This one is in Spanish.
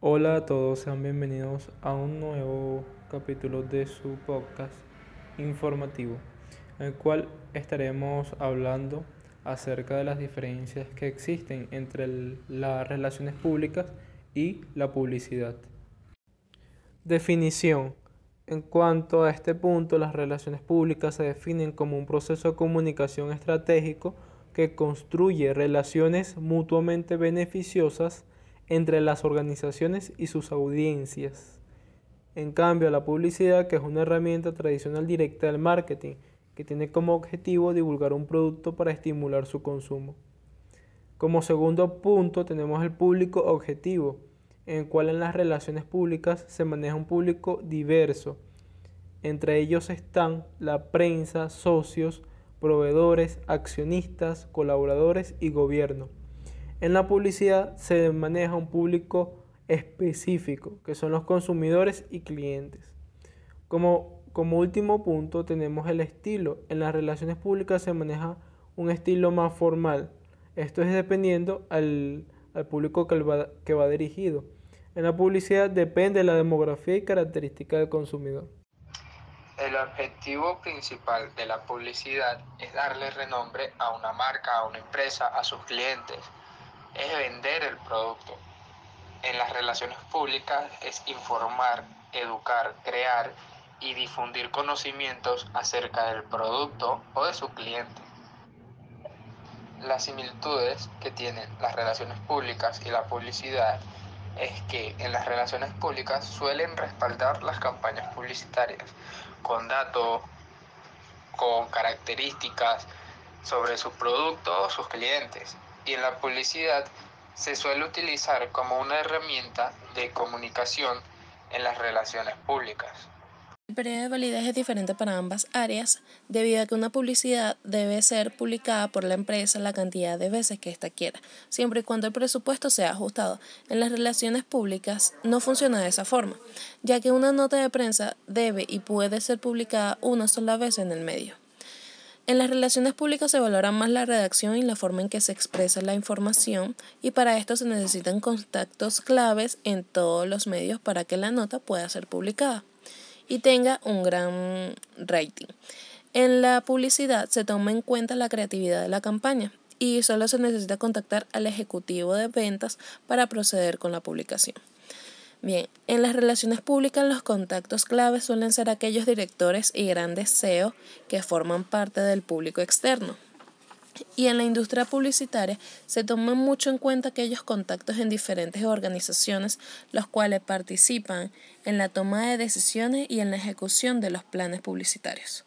Hola a todos, sean bienvenidos a un nuevo capítulo de su podcast informativo, en el cual estaremos hablando acerca de las diferencias que existen entre las relaciones públicas y la publicidad. Definición. En cuanto a este punto, las relaciones públicas se definen como un proceso de comunicación estratégico que construye relaciones mutuamente beneficiosas entre las organizaciones y sus audiencias. En cambio, la publicidad, que es una herramienta tradicional directa del marketing, que tiene como objetivo divulgar un producto para estimular su consumo. Como segundo punto tenemos el público objetivo, en el cual en las relaciones públicas se maneja un público diverso. Entre ellos están la prensa, socios, proveedores, accionistas, colaboradores y gobierno. En la publicidad se maneja un público específico, que son los consumidores y clientes. Como, como último punto tenemos el estilo. En las relaciones públicas se maneja un estilo más formal. Esto es dependiendo al, público que va, que va dirigido. En la publicidad depende de la demografía y característica del consumidor. El objetivo principal de la publicidad es darle renombre a una marca, a una empresa, a sus clientes. Es vender el producto. En las relaciones públicas es informar, educar, crear y difundir conocimientos acerca del producto o de su cliente. Las similitudes que tienen las relaciones públicas y la publicidad es que en las relaciones públicas suelen respaldar las campañas publicitarias con datos, con características sobre su producto o sus clientes. Y en la publicidad se suele utilizar como una herramienta de comunicación en las relaciones públicas. El periodo de validez es diferente para ambas áreas debido a que una publicidad debe ser publicada por la empresa la cantidad de veces que ésta quiera, siempre y cuando el presupuesto sea ajustado. En las relaciones públicas no funciona de esa forma, ya que una nota de prensa debe y puede ser publicada una sola vez en el medio. En las relaciones públicas se valora más la redacción y la forma en que se expresa la información y para esto se necesitan contactos claves en todos los medios para que la nota pueda ser publicada y tenga un gran rating. En la publicidad se toma en cuenta la creatividad de la campaña y solo se necesita contactar al ejecutivo de ventas para proceder con la publicación. Bien, en las relaciones públicas los contactos claves suelen ser aquellos directores y grandes CEO que forman parte del público externo. Y en la industria publicitaria se toman mucho en cuenta aquellos contactos en diferentes organizaciones, los cuales participan en la toma de decisiones y en la ejecución de los planes publicitarios.